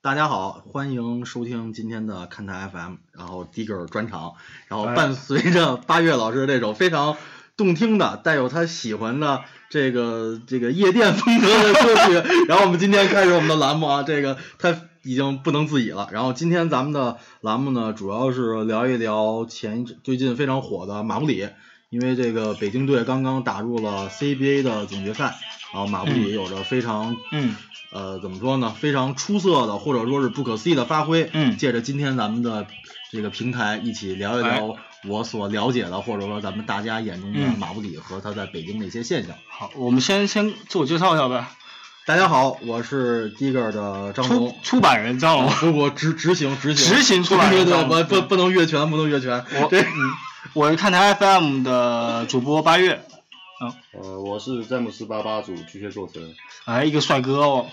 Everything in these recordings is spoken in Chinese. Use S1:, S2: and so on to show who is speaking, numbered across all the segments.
S1: 大家好，欢迎收听今天的看台 FM，然后 Digger 专场，然后伴随着八月老师这首非常动听的、带有他喜欢的这个这个夜店风格的歌曲，然后我们今天开始我们的栏目啊，这个他已经不能自已了。然后今天咱们的栏目呢，主要是聊一聊前最近非常火的马布里，因为这个北京队刚刚打入了 CBA 的总决赛，然后马布里有着非常
S2: 嗯
S1: 呃，怎么说呢？非常出色的，或者说是不可思议的发挥。
S2: 嗯
S1: 借着今天咱们的这个平台，一起聊一聊我所了解的，或者说咱们大家眼中的
S2: 嗯
S1: 马布里和他在北京的一些现象。
S2: 好，我们先先自我介绍一下呗。
S1: 大家好，我是 Digger 的张
S2: 出
S1: 龙。
S2: 出版人张龙，
S1: 不不，执执行执行
S2: 执行出版
S1: 对对 对，
S2: 张龙
S1: 不不不能越权，不能越权。这
S2: 我嗯，我是看台 FM 的主播八月，
S3: 呃，我是詹姆斯八八组巨蟹座神，
S2: 哎，一个帅哥哦。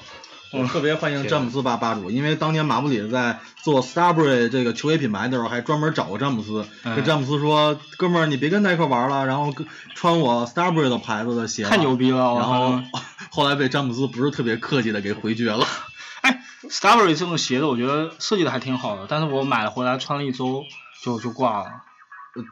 S1: 我特别欢迎詹姆斯巴巴主，因为当年马布里在做 Starbury 这个球鞋品牌的时候，还专门找过詹姆斯，
S2: 嗯
S1: 跟詹姆斯说：“哥们儿，你别跟耐克玩了，然后跟穿我 Starbury 的牌子的鞋吧。”
S2: 太牛逼了！我
S1: 然后
S2: 操
S1: 后来被詹姆斯不是特别客气的给回绝了。
S2: 哎，Starbury 这种鞋子，我觉得设计的还挺好的，但是我买了回来穿了一周就就挂了。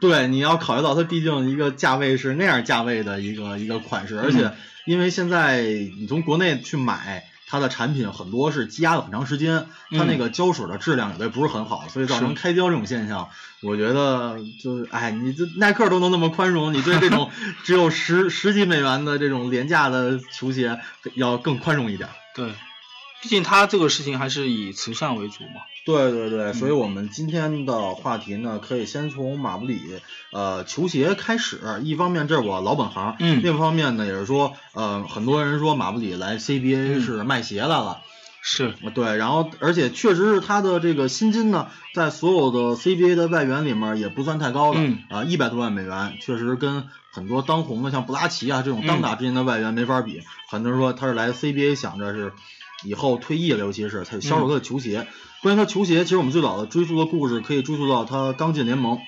S1: 对，你要考虑到它毕竟一个价位是那样价位的一个一个款式，而且因为现在你从国内去买。它的产品很多是积压了很长时间，它那个胶水的质量有的不是很好，所以造成开胶这种现象。我觉得就是，哎，你这耐克都能那么宽容，你对这种 只有十十几美元的这种廉价的球鞋要更宽容一点。
S2: 对，毕竟他这个事情还是以慈善为主嘛。
S1: 对对对，所以我们今天的话题呢，可以先从马布里呃球鞋开始。一方面这是我老本行，
S2: 嗯。
S1: 另一方面呢也是说，呃，很多人说马布里来 CBA 是卖鞋来了，
S2: 是，
S1: 对，然后而且确实是他的这个薪金呢，在所有的 CBA 的外援里面也不算太高的，
S2: 嗯。
S1: 啊，一百多万美元，确实跟很多当红的像布拉奇啊这种当打之年的外援没法比。很多人说他是来 CBA 想着是以后退役了，尤其是他销售他的球鞋。关于他球鞋，其实我们最早的追溯的故事可以追溯到他刚进联盟，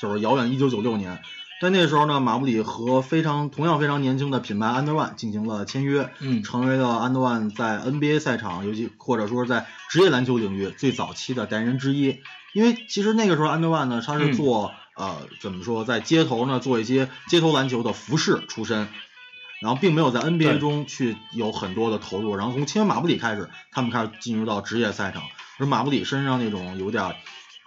S1: 就是遥远一九九六年。在那时候呢，马布里和非常同样非常年轻的品牌 Under One 进行了签约，
S2: 嗯
S1: 成为了 Under One 在 NBA 赛场，尤其或者说是在职业篮球领域最早期的代言人之一。因为其实那个时候 Under One 呢，他是做、呃怎么说，在街头呢做一些街头篮球的服饰出身，然后并没有在 NBA 中去有很多的投入。然后从签约马布里开始，他们开始进入到职业赛场，而马布里身上那种有点儿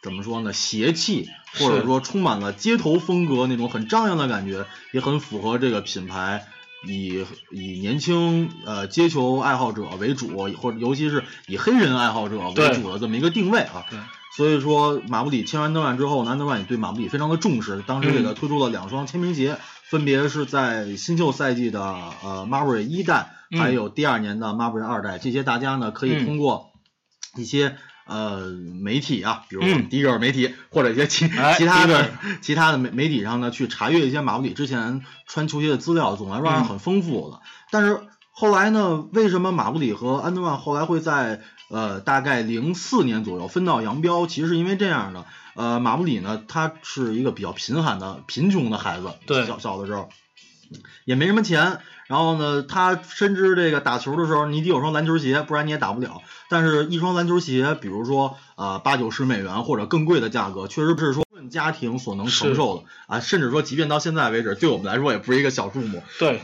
S1: 怎么说呢，邪气，或者说充满了街头风格那种很张扬的感觉，也很符合这个品牌以以年轻呃街球爱好者为主，或者尤其是以黑人爱好者为主的这么一个定位啊。
S2: 对
S1: 所以说，马布里签完安德万之后，安德万也对马布里非常的重视，当时给他
S2: 嗯
S1: 推出了两双签名鞋，分别是在新秀赛季的呃 Marbury 一代，
S2: 嗯
S1: 还有第二年的 Marbury 二代。这些大家呢可以
S2: 嗯
S1: 通过一些呃媒体啊，比如
S2: 嗯。
S1: 迪格尔媒体或者一些其
S2: 哎
S1: 其他的其他的媒媒体上呢去查阅一些马布里之前穿球鞋的资料，总来说还是很丰富的。但是后来呢，为什么马布里和安德万后来会在呃大概零四年左右分道扬镳？其实是因为这样的，呃，马布里呢，他是一个比较贫寒的、贫穷的孩子，
S2: 对。
S1: 小小的时候也没什么钱。然后呢，他深知这个打球的时候，你得有双篮球鞋，不然你也打不了。但是，一双篮球鞋，比如说呃八九十美元或者更贵的价格，确实不是说家庭所能承受的啊。甚至说，即便到现在为止，对我们来说也不是一个小数目。
S2: 对，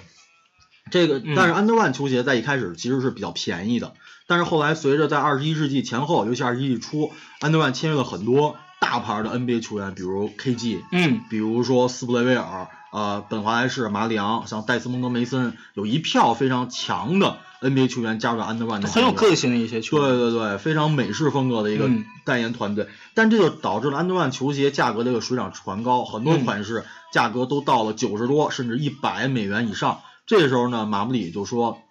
S1: 这个，
S2: 嗯
S1: 但是安德万球鞋在一开始其实是比较便宜的，但是后来随着在二十一世纪前后，尤其二十一世纪初，安德万签约了很多大牌的 NBA 球员，比如 KG，
S2: 嗯
S1: 比如说斯普雷维尔，呃，本华莱士、马里昂，像戴斯蒙德梅森，有一票非常强的 NBA 球员加入了安德万的
S2: 很有个性的一些球员。
S1: 对对对，非常美式风格的一个
S2: 嗯
S1: 代言团队，但这就导致了安德万球鞋价格的一个水涨船高，很多
S2: 嗯
S1: 款式价格都到了九十多甚至一百美元以上。这时候呢，马布里就说，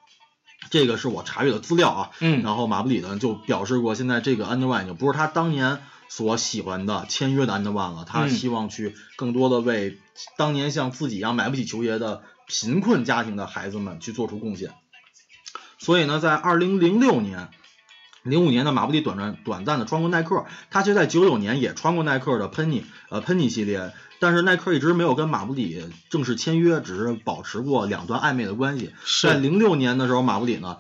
S1: 这个是我查阅的资料啊，
S2: 嗯
S1: 然后马布里呢就表示过，现在这个安德万已经不是他当年所喜欢的签约的安德万了，他
S2: 嗯
S1: 希望去更多的为当年像自己一样买不起球鞋的贫困家庭的孩子们去做出贡献。所以呢，在二零零六年，零五年的马布里短暂短暂的穿过耐克，他其实在九九年也穿过耐克的 Penny 呃 Penny 系列，但是耐克一直没有跟马布里正式签约，只是保持过两段暧昧的关系。在
S2: 是，
S1: 零六年的时候，马布里呢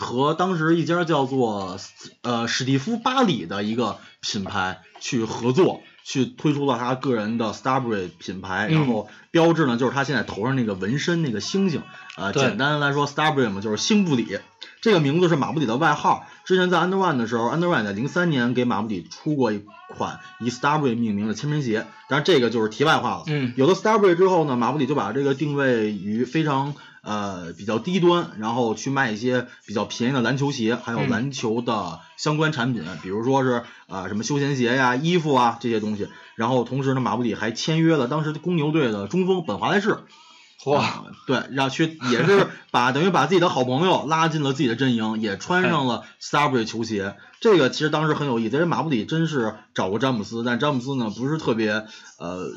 S1: 和当时一家叫做呃史蒂夫巴里的一个品牌去合作。去推出了他个人的 Starbury 品牌，
S2: 嗯
S1: 然后标志呢就是他现在头上那个纹身那个星星，呃，简单来说 Starbury 嘛就是星布里，这个名字是马布里的外号。之前在 Under One 的时候，Under One 在零三年给马布里出过一款以 Starbury 命名的签名鞋，但是这个就是题外话了。
S2: 嗯，
S1: 有了 Starbury 之后呢，马布里就把这个定位于非常呃比较低端，然后去卖一些比较便宜的篮球鞋，还有
S2: 嗯
S1: 篮球的相关产品，比如说是呃什么休闲鞋呀、衣服啊这些东西。然后同时呢，马布里还签约了当时公牛队的中锋本华莱士。
S2: 哇，
S1: 啊对，让去也是 把等于把自己的好朋友拉进了自己的阵营，也穿上了 Starbury 球鞋。这个其实当时很有意思，因为马布里真是找过詹姆斯，但詹姆斯呢不是特别呃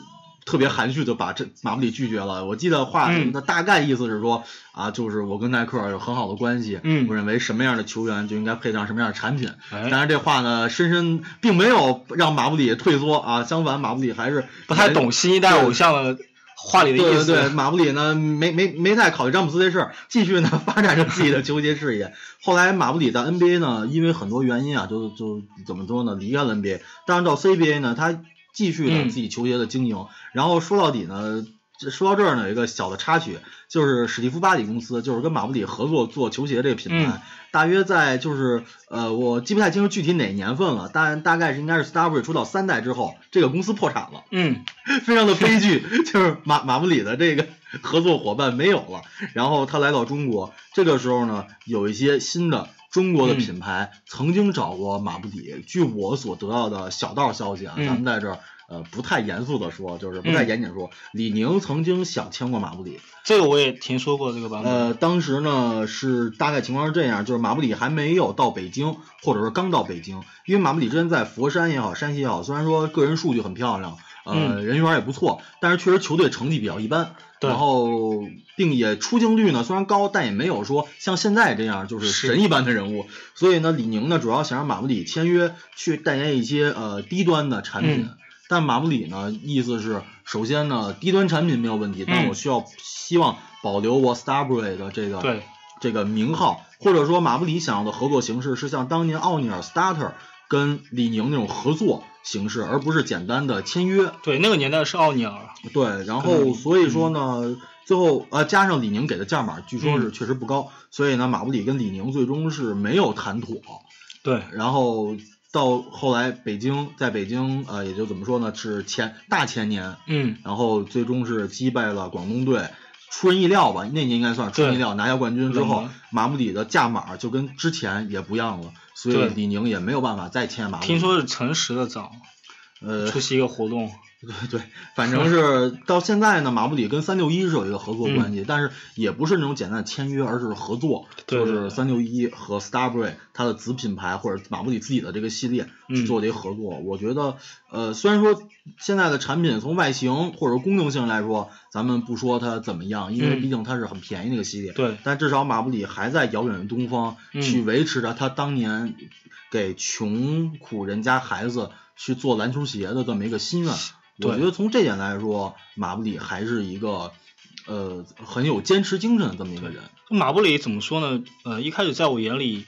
S1: 特别含蓄的把这马布里拒绝了。我记得话
S2: 嗯
S1: 的大概意思是说啊，就是我跟耐克有很好的关系，
S2: 嗯
S1: 我认为什么样的球员就应该配上什么样的产品。
S2: 哎
S1: 当然这话呢，深深并没有让马布里退缩啊，相反马布里还是
S2: 不太懂新一代偶像的话里的意思。
S1: 对对对，马布里呢没没没太考虑詹姆斯这事儿，继续呢发展着自己的球鞋事业。后来马布里在 NBA 呢，因为很多原因啊，就就怎么说呢，离开了 NBA。但是到 CBA 呢，他继续呢
S2: 嗯
S1: 自己球鞋的经营。然后说到底呢，说到这儿呢，有一个小的插曲，就是史蒂夫巴里公司就是跟马布里合作做球鞋这个品牌。
S2: 嗯
S1: 大约在就是呃，我记不太清楚具体哪年份了，但大概是应该是 Starbury 出到三代之后，这个公司破产了。
S2: 嗯，
S1: 非常的悲剧，就是马马布里的这个合作伙伴没有了，然后他来到中国，这个时候呢，有一些新的中国的品牌曾经找过马布里。据我所得到的小道消息啊，
S2: 嗯
S1: 咱们在这儿呃不太严肃的说，就是不太严谨地说，李宁曾经想签过马布里，
S2: 这个我也听说过这个版本。
S1: 呃，当时呢是大概情况是这样，就是马布里还没有到北京，或者说刚到北京，因为马布里之前在佛山也好，山西也好，虽然说个人数据很漂亮，呃，人缘也不错，但是确实球队成绩比较一般。
S2: 对
S1: 然后，并也出镜率呢虽然高，但也没有说像现在这样就是
S2: 是
S1: 神一般的人物。所以呢，李宁呢主要想让马布里签约，去代言一些呃低端的产品。
S2: 嗯
S1: 但马布里呢，意思是首先呢，低端产品没有问题，但
S2: 嗯
S1: 我需要希望保留我 Starbury 的这个
S2: 对，
S1: 这个名号，或者说马布里想要的合作形式是像当年奥尼尔 Starter 跟李宁那种合作形式，而不是简单的签约。
S2: 对，那个年代是奥尼尔。
S1: 对，然后所以说呢，最后呃加上李宁给的价码，据说是
S2: 嗯
S1: 确实不高，所以呢马布里跟李宁最终是没有谈妥。
S2: 对，
S1: 然后到后来北京，在北京呃也就怎么说呢，是前大前年，
S2: 嗯，
S1: 然后最终是击败了广东队，出人意料吧？那年应该算出人意料，拿下冠军之后，马布里的价码就跟之前也不一样了，所以李宁也没有办法再签马。
S2: 听说是诚实的涨，
S1: 呃，
S2: 出席一个活动。
S1: 对对，反正是 到现在呢，马布里跟三六一是有一个合作关系，但是也不是那种简单的签约，而是合作，就
S2: 对对对
S1: 是三六一和 Starbury 它的子品牌或者马布里自己的这个系列去
S2: 嗯
S1: 做的一个合作。我觉得，呃，虽然说现在的产品从外形或者功能性来说，咱们不说它怎么样，因为
S2: 嗯
S1: 毕竟它是很便宜的一个系列，
S2: 对，
S1: 但至少马布里还在遥远的东方
S2: 嗯
S1: 去维持着他当年给穷苦人家孩子去做篮球鞋的这么一个心愿。我觉得从这点来说，马布里还是一个呃很有坚持精神的这么一个人。
S2: 马布里怎么说呢？呃，一开始在我眼里，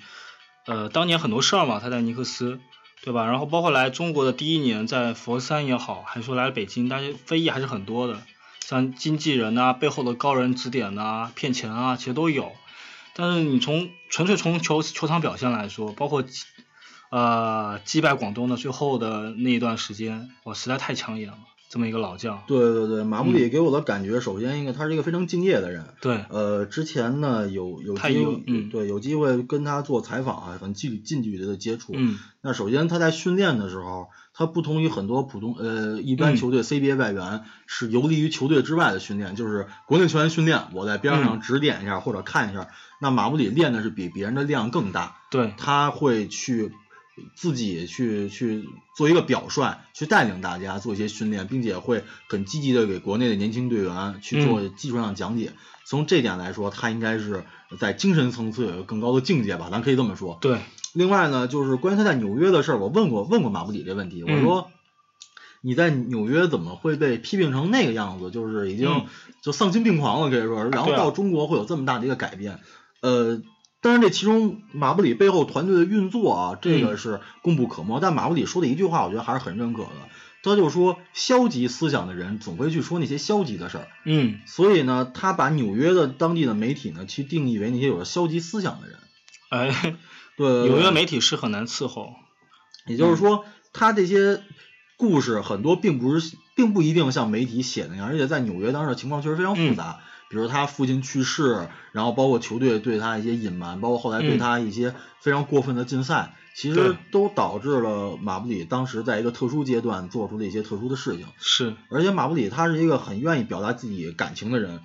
S2: 呃，当年很多事儿嘛，他在尼克斯，对吧？然后包括来中国的第一年，在佛山也好，还是说来北京，但是非议还是很多的，像经纪人呐、背后的高人指点呐、骗钱啊，其实都有。但是你从纯粹从球球场表现来说，包括呃击败广东的最后的那一段时间，我实在太抢眼了，这么一个老将。
S1: 对对对，马布里给我的感觉，首先一个他是一个非常敬业的人。
S2: 对，
S1: 呃，之前呢有有
S2: 太
S1: 机会，
S2: 有嗯
S1: 对有机会跟他做采访啊，很近近距离的接触。
S2: 嗯，
S1: 那首先他在训练的时候，他不同于很多普通呃一般
S2: 嗯
S1: 球队 CBA 外援是游离于球队之外的训练，就是国内球员训练，我在边上
S2: 嗯
S1: 指点一下或者看一下。那马布里练的是比别人的量更大，
S2: 对，
S1: 他会去自己去去做一个表率，去带领大家做一些训练，并且会很积极的给国内的年轻队员去做技术上讲解。从这点来说，他应该是在精神层次有一个更高的境界吧，咱可以这么说。
S2: 对。
S1: 另外呢，就是关于他在纽约的事儿，我问过问过马布里这问题，我说你在纽约怎么会被批评成那个样子？就是已经就丧心病狂了，可以说，然后到中国会有这么大的一个改变。呃，当然这其中马布里背后团队的运作啊，这个是功不可没。但马布里说的一句话，我觉得还是很认可的。他就说，消极思想的人总会去说那些消极的事儿。
S2: 嗯。
S1: 所以呢，他把纽约的当地的媒体呢，去定义为那些有着消极思想的人。
S2: 哎。
S1: 对，
S2: 纽约媒体是很难伺候。
S1: 也就是说，他这些故事很多并不是，并不一定像媒体写的那样，而且在纽约当时的情况确实非常复杂。比如他父亲去世，然后包括球队对他一些隐瞒，包括后来对他一些非常过分的禁赛，其实都导致了马布里当时在一个特殊阶段做出的一些特殊的事情。
S2: 是。
S1: 而且马布里他是一个很愿意表达自己感情的人。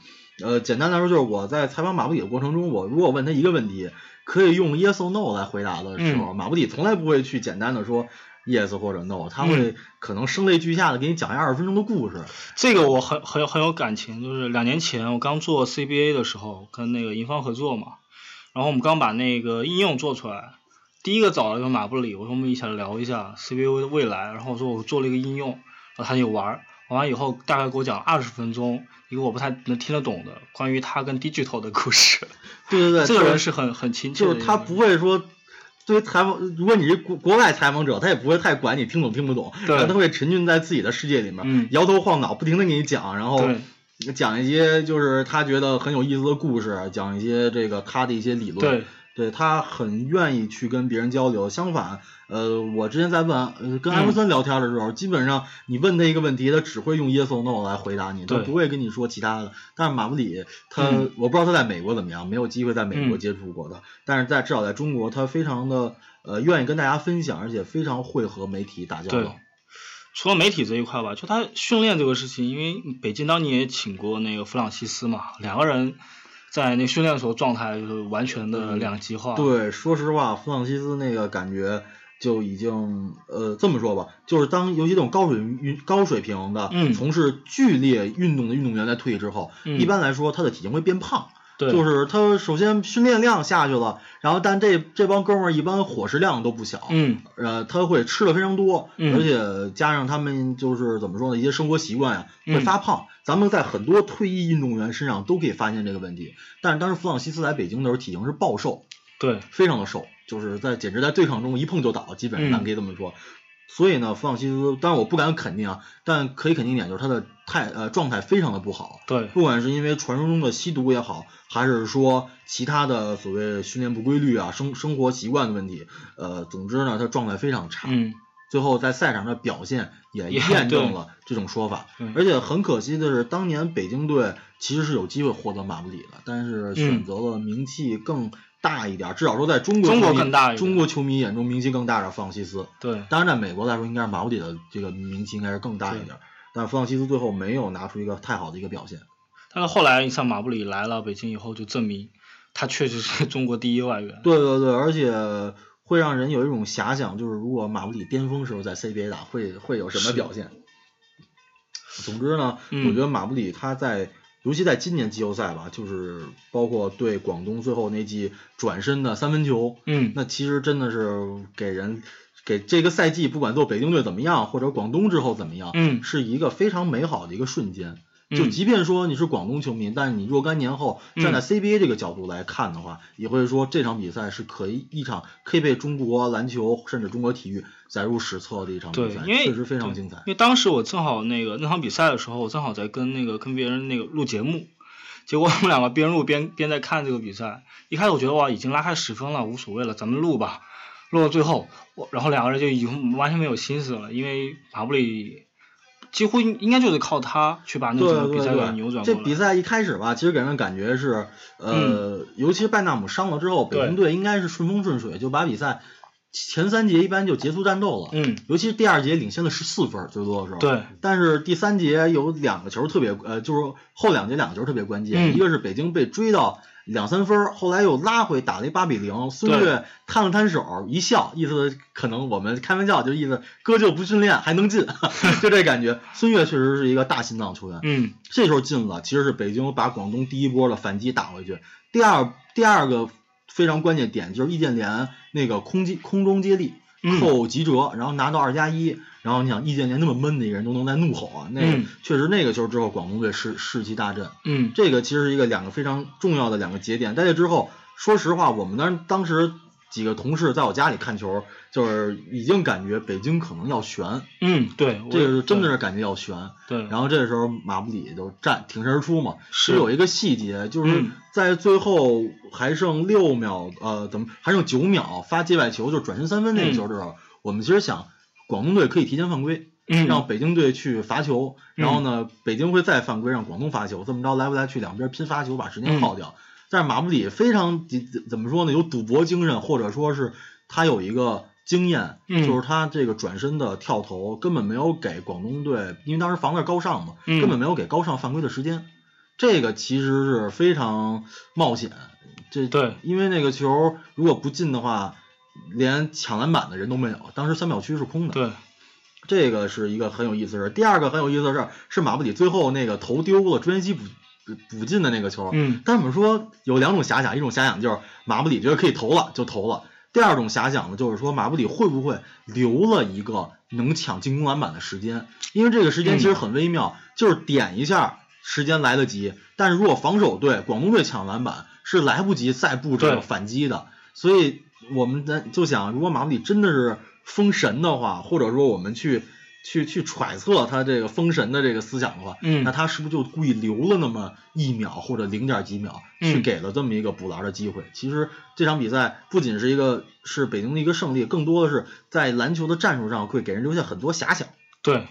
S1: 呃，简单来说就是我在采访马布里的过程中，我如果问他一个问题。可以用 yes or no 来回答的时候，马布里从来不会去简单的说 yes 或者 no，他会可能声泪俱下的给你讲一二十分钟的故事。
S2: 这个我很很有很有感情，就是两年前我刚做 CBA 的时候，跟那个银方合作嘛，然后我们刚把那个应用做出来，第一个找了个马布里，我说我们一起来聊一下 CBA 的未来，然后我说我做了一个应用，然后他就玩。玩完以后，大概给我讲二十分钟一个我不太能听得懂的关于他跟 digital 的故事。
S1: 对 对对，
S2: 这个人是很很亲切
S1: 的。就是他不会说，作为采访，如果你是国国外采访者，他也不会太管你听懂听不懂，
S2: 对，
S1: 他会沉浸在自己的世界里面，摇头晃脑，不停的给你讲，然后讲一些就是他觉得很有意思的故事，讲一些这个他的一些理论。
S2: 对。
S1: 对他很愿意去跟别人交流，相反，呃，我之前在问，呃，跟艾弗森聊天的时候，基本上你问他一个问题，他只会用 yes or no 来回答你，他不会跟你说其他的。但是马布里，他我不知道他在美国怎么样，没有机会在美国接触过的，但是在至少在中国，他非常的呃愿意跟大家分享，而且非常会和媒体打交道。
S2: 除了媒体这一块吧，就他训练这个事情，因为北京当年也请过那个弗朗西斯嘛，两个人。在那训练的时候，状态就是完全的两极化。
S1: 对，说实话，弗朗西斯那个感觉就已经，呃，这么说吧，就是当尤其这种高水运高水平的，从事剧烈运动的运动员在退役之后，一般来说他的体型会变胖。就是他首先训练量下去了，然后但这这帮哥们儿一般伙食量都不小，
S2: 嗯，
S1: 呃，他会吃的非常多，而且加上他们就是怎么说呢，一些生活习惯呀，会发胖。咱们在很多退役运动员身上都可以发现这个问题。但是当时弗朗西斯来北京的时候，体型是暴瘦，
S2: 对，
S1: 非常的瘦，就是在简直在对抗中一碰就倒，基本上咱可以这么说。所以呢，弗朗西斯，当然我不敢肯定啊，但可以肯定一点，就是他的态呃状态非常的不好。
S2: 对，
S1: 不管是因为传说中的吸毒也好，还是说其他的所谓训练不规律啊、生生活习惯的问题，呃，总之呢，他状态非常差。
S2: 嗯。
S1: 最后在赛场上表现也验证了这种说法。而且很可惜的是，当年北京队其实是有机会获得马布里的，但是选择了名气更。大一点，至少说在中国，
S2: 中国更大，
S1: 中国球迷眼中名气更大的弗朗西斯。
S2: 对，
S1: 当然在美国来说，应该是马布里的这个名气应该是更大一点。但弗朗西斯最后没有拿出一个太好的一个表现。
S2: 但是后来像马布里来了北京以后，就证明他确实是中国第一外援。
S1: 对对对，而且会让人有一种遐想，就是如果马布里巅峰时候在 CBA 打，会会有什么表现？总之呢，我觉得马布里他在。尤其在今年季后赛吧，就是包括对广东最后那记转身的三分球，
S2: 嗯，
S1: 那其实真的是给人给这个赛季不管做北京队怎么样，或者广东之后怎么样，
S2: 嗯，
S1: 是一个非常美好的一个瞬间。就即便说你是广东球迷，但是你若干年后站在 CBA 这个角度来看的话，也会说这场比赛是可以一场可以被中国篮球甚至中国体育载入史册的一场比赛，确实非常精彩。
S2: 因为当时我正好那个那场比赛的时候，我正好在跟那个跟别人那个录节目，结果我们两个边录边边在看这个比赛。一开始我觉得哇，已经拉开十分了，无所谓了，咱们录吧。录到最后，我然后两个人就已经完全没有心思了，因为马布里。几乎应应该就得靠他去把那个比赛给扭转
S1: 这比赛一开始吧，其实给人感觉是，呃，尤其是拜纳姆伤了之后，北京队应该是顺风顺水，就把比赛前三节一般就结束战斗了。
S2: 嗯。
S1: 尤其是第二节领先了十四分，最多的时候。
S2: 对。
S1: 但是第三节有两个球特别，呃，就是后两节两个球特别关键，一个是北京被追到。两三分儿，后来又拉回打了一八比零。孙悦摊了摊手一笑，意思可能我们开玩笑，就意思哥就不训练还能进，就这感觉。孙悦确实是一个大心脏球员，
S2: 嗯，
S1: 这时候进了，其实是北京把广东第一波的反击打回去。第二第二个非常关键点就是易建联那个空接空中接力
S2: 嗯
S1: 扣吉喆，然后拿到二加一。然后你想易建联那么闷的一个人都能在怒吼啊，那个、
S2: 嗯
S1: 确实那个球之后广东队士士气大振。
S2: 嗯
S1: 这个其实是一个两个非常重要的两个节点。在这之后，说实话，我们当当时几个同事在我家里看球，就是已经感觉北京可能要悬，
S2: 嗯，对，
S1: 这个是真的是感觉要悬。
S2: 对，
S1: 然后这个时候马布里就站挺身而出嘛，
S2: 是
S1: 是有一个细节，就是
S2: 嗯
S1: 在最后还剩六秒，呃，怎么还剩九秒发界外球，就是转身三分那个球的时候，我们其实想广东队可以提前犯规，
S2: 嗯
S1: 让北京队去罚球，然后呢，北京会再犯规让广东罚球，这么着来回来去两边拼罚球，把时间耗掉。但是马布里非常怎怎么说呢？有赌博精神，或者说是他有一个经验，
S2: 嗯
S1: 就是他这个转身的跳投根本没有给广东队，因为当时防的是高尚嘛，
S2: 嗯
S1: 根本没有给高尚犯规的时间。这个其实是非常冒险，这
S2: 对，
S1: 因为那个球如果不进的话，连抢篮板的人都没有，当时三秒区是空的。
S2: 对，
S1: 这个是一个很有意思的事儿。第二个很有意思的事儿是马布里最后那个头丢了，朱彦西补补进的那个球。
S2: 嗯
S1: 但是我们说有两种遐想，一种遐想就是马布里觉得可以投了就投了，第二种遐想呢就是说马布里会不会留了一个能抢进攻篮板的时间？因为这个时间其实很微妙，就是点一下时间来得及，但是如果防守队广东队抢篮板是来不及再布置
S2: 对
S1: 反击的，所以我们在就想，如果马布里真的是封神的话，或者说我们去去去揣测他这个封神的这个思想的话，
S2: 嗯
S1: 那他是不是就故意留了那么一秒或者零点几秒，去
S2: 嗯
S1: 给了这么一个补篮的机会？其实这场比赛不仅是一个是北京的一个胜利，更多的是在篮球的战术上会给人留下很多遐想。
S2: 对，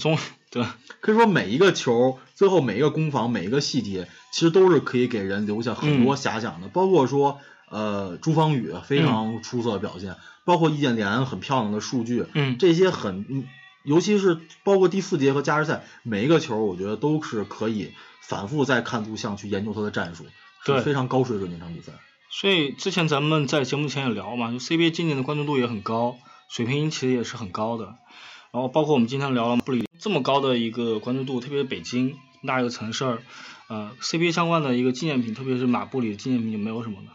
S2: 从对，
S1: 可以说每一个球，最后每一个攻防，每一个细节，其实都是可以给人留下很多遐想的。包括说，呃，朱芳雨非常出色的表现，包括易建联很漂亮的数据，
S2: 嗯
S1: 这些很，嗯尤其是包括第四节和加时赛每一个球，我觉得都是可以反复再看录像去研究他的战术，
S2: 对
S1: 是非常高水准的一场比赛。
S2: 所以之前咱们在节目前也聊嘛，就 CBA 今年的关注度也很高，水平其实也是很高的。然后包括我们今天聊了布里这么高的一个关注度，特别是北京那一个城市，呃，CBA 相关的一个纪念品，特别是马布里的纪念品就没有什么呢？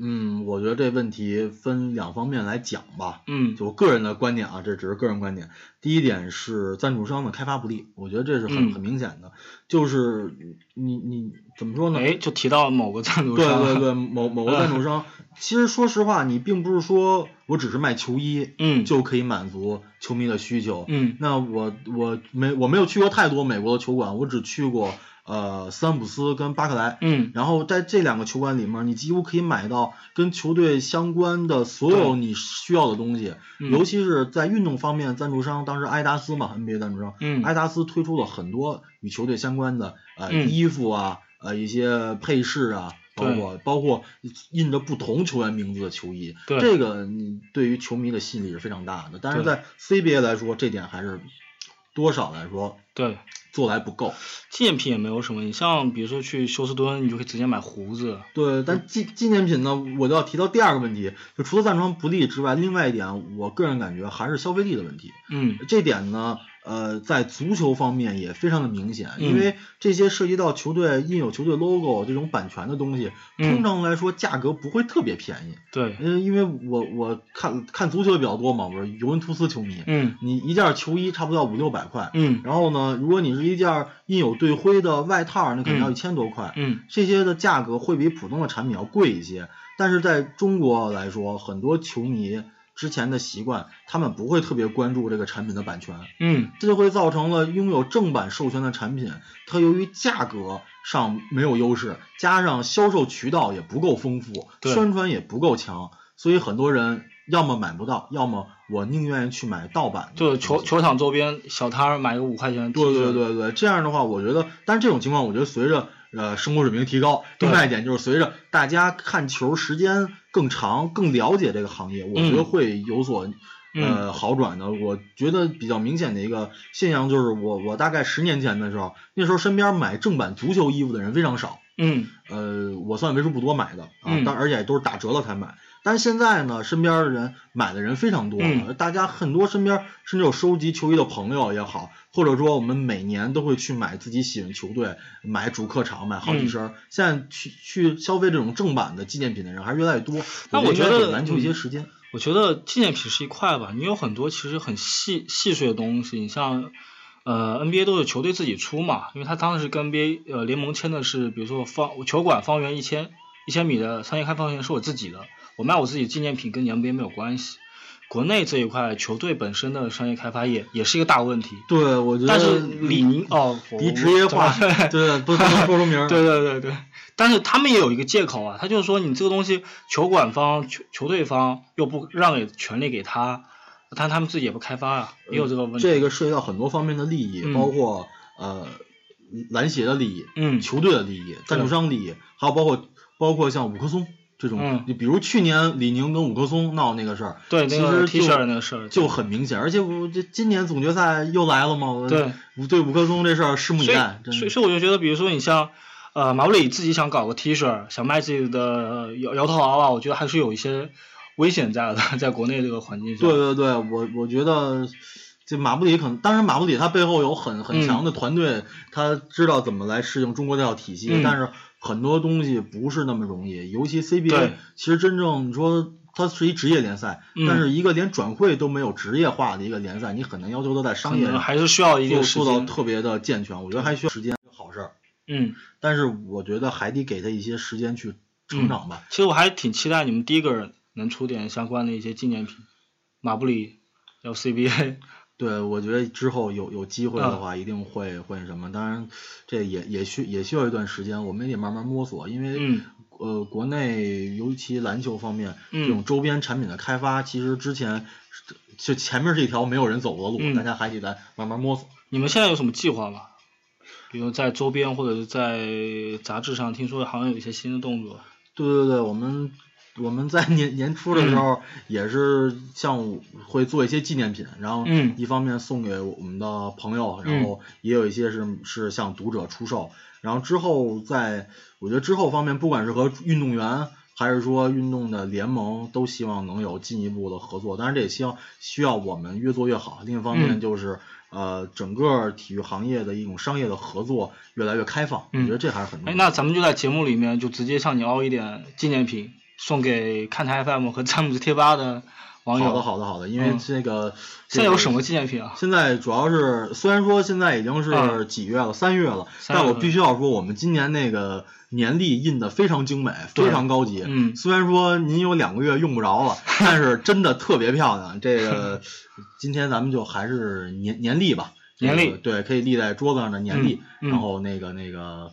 S1: 嗯，我觉得这问题分两方面来讲吧。
S2: 嗯
S1: 就我个人的观点啊，这只是个人观点。第一点是赞助商的开发不力，我觉得这是很、
S2: 嗯
S1: 很明显的。就是你你怎么说呢？
S2: 哎，就提到某个赞助
S1: 对
S2: 商，
S1: 对对，某某个赞助商，其实说实话，你并不是说我只是卖球衣
S2: 嗯
S1: 就可以满足球迷的需求。
S2: 嗯
S1: 那我我没我没有去过太多美国的球馆，我只去过呃斯坦普斯跟巴克莱。
S2: 嗯。
S1: 然后在这两个球馆里面，你几乎可以买到跟球队相关的所有你需要的东西，
S2: 嗯。
S1: 尤其是在运动方面，赞助商当时埃达斯嘛，NBA 赞助商，
S2: 嗯。
S1: 埃达斯推出了很多与球队相关的呃、
S2: 嗯。
S1: 衣服啊，呃一些配饰啊，包括包括印着不同球员名字的球衣，
S2: 对。
S1: 这个你对于球迷的吸引力是非常大的。但是在 CBA 来说，这点还是多少来说
S2: 对，
S1: 做的还不够。
S2: 纪念品也没有什么，你像比如说去休斯敦，你就可以直接买胡子，
S1: 对，但纪纪念品呢，我就要提到第二个问题，就除了赞助商不利之外，另外一点，我个人感觉还是消费力的问题。
S2: 嗯
S1: 这点呢，呃，在足球方面也非常的明显，
S2: 嗯。
S1: 因为这些涉及到球队印有球队 logo 这种版权的东西，
S2: 嗯。
S1: 通常来说价格不会特别便宜。
S2: 对，
S1: 嗯，因为我我看看足球也比较多嘛，我是尤文图斯球迷，
S2: 嗯。
S1: 你一件球衣差不多要五六百块，
S2: 嗯。
S1: 然后呢，如果你是一件印有队徽的外套，那可能要
S2: 嗯
S1: 一千多块。
S2: 嗯。
S1: 这些的价格会比普通的产品要贵一些，但是在中国来说，很多球迷之前的习惯，他们不会特别关注这个产品的版权，
S2: 嗯。
S1: 这就会造成了拥有正版授权的产品，它由于价格上没有优势，加上销售渠道也不够丰富，宣传也不够强，所以很多人要么买不到，要么我宁愿意去买盗版的
S2: 就
S1: 东西。
S2: 球。球场周边小摊儿买个五块钱
S1: 对，对对对，这样的话，我觉得，但是这种情况，我觉得随着呃生活水平提高，另外一点就是随着大家看球时间更长，更了解这个行业，我觉得
S2: 嗯。
S1: 会有所。呃，好转的，我觉得比较明显的一个现象就是我，我大概十年前的时候，那时候身边买正版足球衣服的人非常少，
S2: 嗯
S1: 呃，我算为数不多买的啊，
S2: 嗯
S1: 但而且都是打折了才买。但是现在呢，身边的人买的人非常多，
S2: 嗯
S1: 大家很多身边甚至有收集球衣的朋友也好，或者说我们每年都会去买自己喜欢球队，买主客场，买好几身儿。现在去去消费这种正版的纪念品的人还是越来越多。
S2: 那我觉得
S1: 给篮球一些
S2: 嗯
S1: 时间。
S2: 我觉得纪念品是一块吧，你有很多其实很细细碎的东西，你像呃 NBA 都是球队自己出嘛，因为他当时跟 NBA 呃联盟签的是，比如说方球馆方圆一千一千米的商业开放权是我自己的，我卖我自己纪念品跟你 NBA 没有关系。国内这一块球队本身的商业开发业也是一个大问题，
S1: 对，我觉得
S2: 但是李宁哦，我
S1: 离职业化，
S2: 对
S1: 不能说出名。
S2: 对对对对，但是他们也有一个借口啊，他就是说你这个东西球馆方、球球队方又不让给权利给他，但他们自己也不开发啊，也有这个问题。
S1: 这个涉及到很多方面的利益，
S2: 嗯
S1: 包括呃篮协的利益、
S2: 嗯
S1: 球队的利益、赞助商利益，还有包括包括像五棵松这种，
S2: 嗯
S1: 你比如去年李宁跟五棵松闹那个事儿，
S2: 对
S1: 其
S2: 那个
S1: 实
S2: T 恤
S1: 就
S2: 那个事儿，
S1: 就很明显，而且我这今年总决赛又来了嘛，我
S2: 对，
S1: 我对五棵松这事儿拭目以
S2: 所以
S1: 待。
S2: 所以所以我就觉得，比如说你像呃马布里自己想搞个 T 恤，想卖自己的呃摇摇头娃娃，我觉得还是有一些危险在的，在国内这个环境下。
S1: 对对对，我我觉得这马布里可能，当然马布里他背后有很很
S2: 嗯
S1: 强的团队，他知道怎么来适应中国这套体系，
S2: 嗯
S1: 但是很多东西不是那么容易，尤其 CBA，
S2: 对
S1: 其实真正你说它是一职业联赛，
S2: 嗯
S1: 但是一个连转会都没有职业化的一个联赛，你很难要求它在商业上
S2: 还是需要一
S1: 做
S2: 定。
S1: 做到特别的健全，我觉得还需要时间，好事儿。
S2: 嗯，
S1: 但是我觉得还得给他一些时间去成长吧。
S2: 其实我还挺期待你们第一个能出点相关的一些纪念品，马布里，还有 CBA。
S1: 对，我觉得之后有有机会的
S2: 嗯
S1: 话，一定会会什么。当然，这也也需也需要一段时间，我们也得慢慢摸索。因为、
S2: 嗯
S1: 呃，国内尤其篮球方面，
S2: 嗯
S1: 这种周边产品的开发，其实之前是就前面是一条没有人走过的路，
S2: 嗯
S1: 大家还得来慢慢摸索。
S2: 你们现在有什么计划吗？比如在周边或者是在杂志上，听说好像有一些新的动作。
S1: 对对对，我们我们在年年初的时候也是像会做一些纪念品，然后
S2: 嗯
S1: 一方面送给我们的朋友，然后也有一些是是向读者出售，然后之后在我觉得之后方面，不管是和运动员还是说运动的联盟，都希望能有进一步的合作。当然，这也希望需要我们越做越好。另一方面
S2: 嗯
S1: 就是。呃，整个体育行业的一种商业的合作越来越开放，我
S2: 嗯
S1: 觉得这还是很重
S2: 哎，
S1: 要。
S2: 那咱们就在节目里面就直接向你凹一点纪念品，送给看台 FM 和詹姆斯贴吧的网友。
S1: 好的，好的，好的，因为
S2: 嗯
S1: 这个、
S2: 现在有什么纪念品啊？
S1: 现在主要是，虽然说现在已经是
S2: 嗯
S1: 几月了，三月了，
S2: 月
S1: 但我必须要说，我们今年那个年历印的非常精美，非常高级。
S2: 嗯
S1: 虽然说您有两个月用不着了，但是真的特别漂亮。这个 今天咱们就还是年年历吧，
S2: 年历
S1: 这个对，可以立在桌子上的年历。
S2: 嗯嗯
S1: 然后那个那个，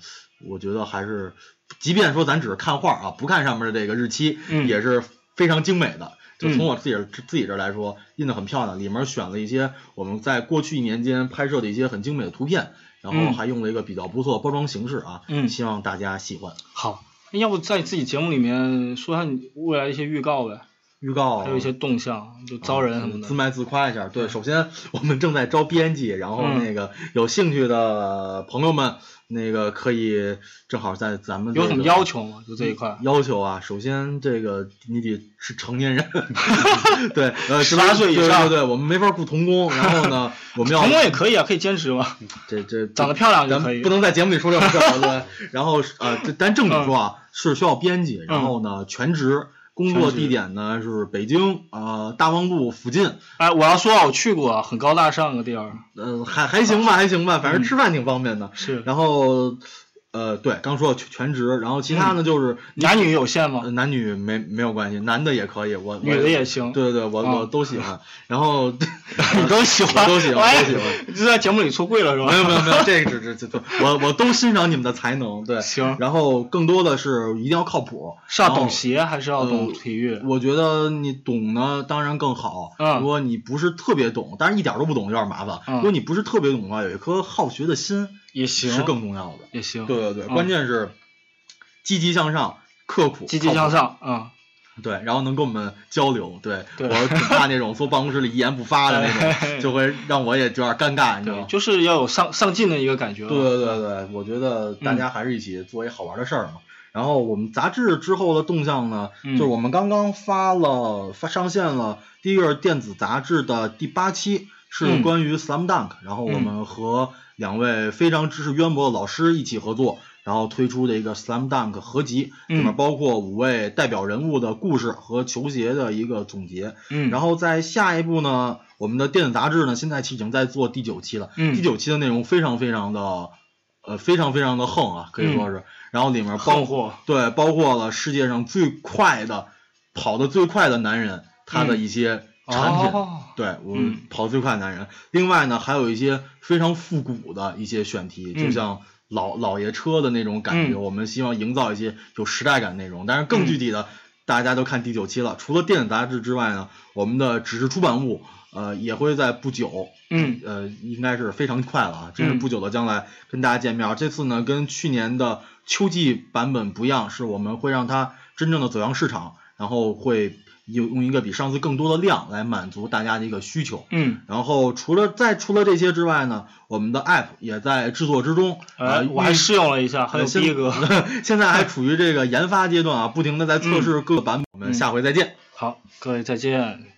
S1: 我觉得还是，即便说咱只是看画啊，不看上面的这个日期，
S2: 嗯
S1: 也是非常精美的。就
S2: 嗯
S1: 从我自己这自己这儿来说，印的很漂亮，里面选了一些我们在过去一年间拍摄的一些很精美的图片，然后
S2: 嗯
S1: 还用了一个比较不错的包装形式啊，
S2: 嗯
S1: 希望大家喜欢。
S2: 好，哎要不在自己节目里面说下你未来一些预告呗，
S1: 预告
S2: 还有一些动向，就招人什么的。
S1: 自卖自夸一下。对，首先我们正在招编辑，然后
S2: 嗯
S1: 那个有兴趣的朋友们，那个可以正好在咱们、这个、
S2: 有什么要求吗？就这一块。
S1: 要求啊，首先这个你得是成年人，对，呃，
S2: 十八岁以上
S1: 对对对，我们没法雇童工，然后呢，我们要
S2: 童工也可以啊，可以兼职嘛，
S1: 这这
S2: 长得漂亮就可以。
S1: 咱不能在节目里说这种事儿，对。然后呃，这咱正经说啊，是需要编辑，然后呢，全职。工作地点呢是北京呃大望路附近，
S2: 哎，我要说啊，我去过，很高大上的地儿。
S1: 呃还还行吧还行吧，反正
S2: 嗯
S1: 吃饭挺方便的。
S2: 是。
S1: 然后呃对，刚说全全职，然后其他呢就是
S2: 男女有限吗
S1: 呃？男女没没有关系，男的也可以，我我
S2: 女的也行。
S1: 对对对，我、
S2: 啊
S1: 我都喜欢。然后
S2: 你都喜欢，
S1: 都喜欢，
S2: 哎
S1: 都喜欢。
S2: 这在节目里出柜了是吧？
S1: 没有没有没有，这个只只只我我都欣赏你们的才能，对。
S2: 行，
S1: 然后更多的是一定要靠谱。
S2: 是要懂鞋还是要懂体育？
S1: 我觉得你懂呢，当然更好。
S2: 嗯
S1: 如果你不是特别懂，但是一点都不懂有点麻烦。
S2: 嗯
S1: 如果你不是特别懂的话，有一颗好学的心
S2: 也行，
S1: 是更重要的。
S2: 也行。
S1: 对对对，
S2: 嗯
S1: 关键是积极向上、刻苦、
S2: 积极向。上，嗯。
S1: 对，然后能跟我们交流，对
S2: 对
S1: 我挺怕那种坐办公室里一言不发的那
S2: 哎
S1: 种，就会让我也有点尴尬，你知道
S2: 对，
S1: 吗？
S2: 就是要有上上进的一个感觉。
S1: 对对对对，我觉得大
S2: 嗯
S1: 家还是一起做一好玩的事儿嘛。然后我们杂志之后的动向呢，
S2: 嗯
S1: 就是我们刚刚发了发上线了第一个电子杂志的第八期，是
S2: 嗯
S1: 关于 Slam Dunk，、然后我们和两位非常知识渊博的老师一起合作，然后推出的一个 Slam Dunk 合集，里面
S2: 嗯
S1: 包括五位代表人物的故事和球鞋的一个总结。
S2: 嗯，
S1: 然后在下一步呢，我们的电子杂志呢，现在已经在做第九期了。
S2: 嗯
S1: 第九期的内容非常非常的，呃，非常非常的横啊，可以说是。然后里面包
S2: 括，
S1: 对，包括了世界上最快的跑得最快的男人，他的一些产品。
S2: 哦
S1: 对我
S2: 们
S1: 跑最快的男人。另外呢，还有一些非常复古的一些选题，就
S2: 嗯
S1: 像老老爷车的那种感觉，
S2: 嗯
S1: 我们希望营造一些有时代感的内容。但是更具体的，大家都看第九期了。除了电子杂志之外呢，我们的纸质出版物，呃，也会在不久，
S2: 嗯
S1: 呃，应该是非常快了啊，这是
S2: 嗯
S1: 不久的将来跟大家见面。这次呢，跟去年的秋季版本不一样，是我们会让它真正的走向市场，然后会用用一个比上次更多的量来满足大家的一个需求。
S2: 嗯，
S1: 然后除了再除了这些之外呢，我们的 App 也在制作之中，
S2: 哎，
S1: 呃，
S2: 我还试用了一下，很有
S1: 现
S2: 逼格。
S1: 现在还处于这个研发阶段啊，不停的在测试各个版本。我们下回再见。
S2: 好，各位再见。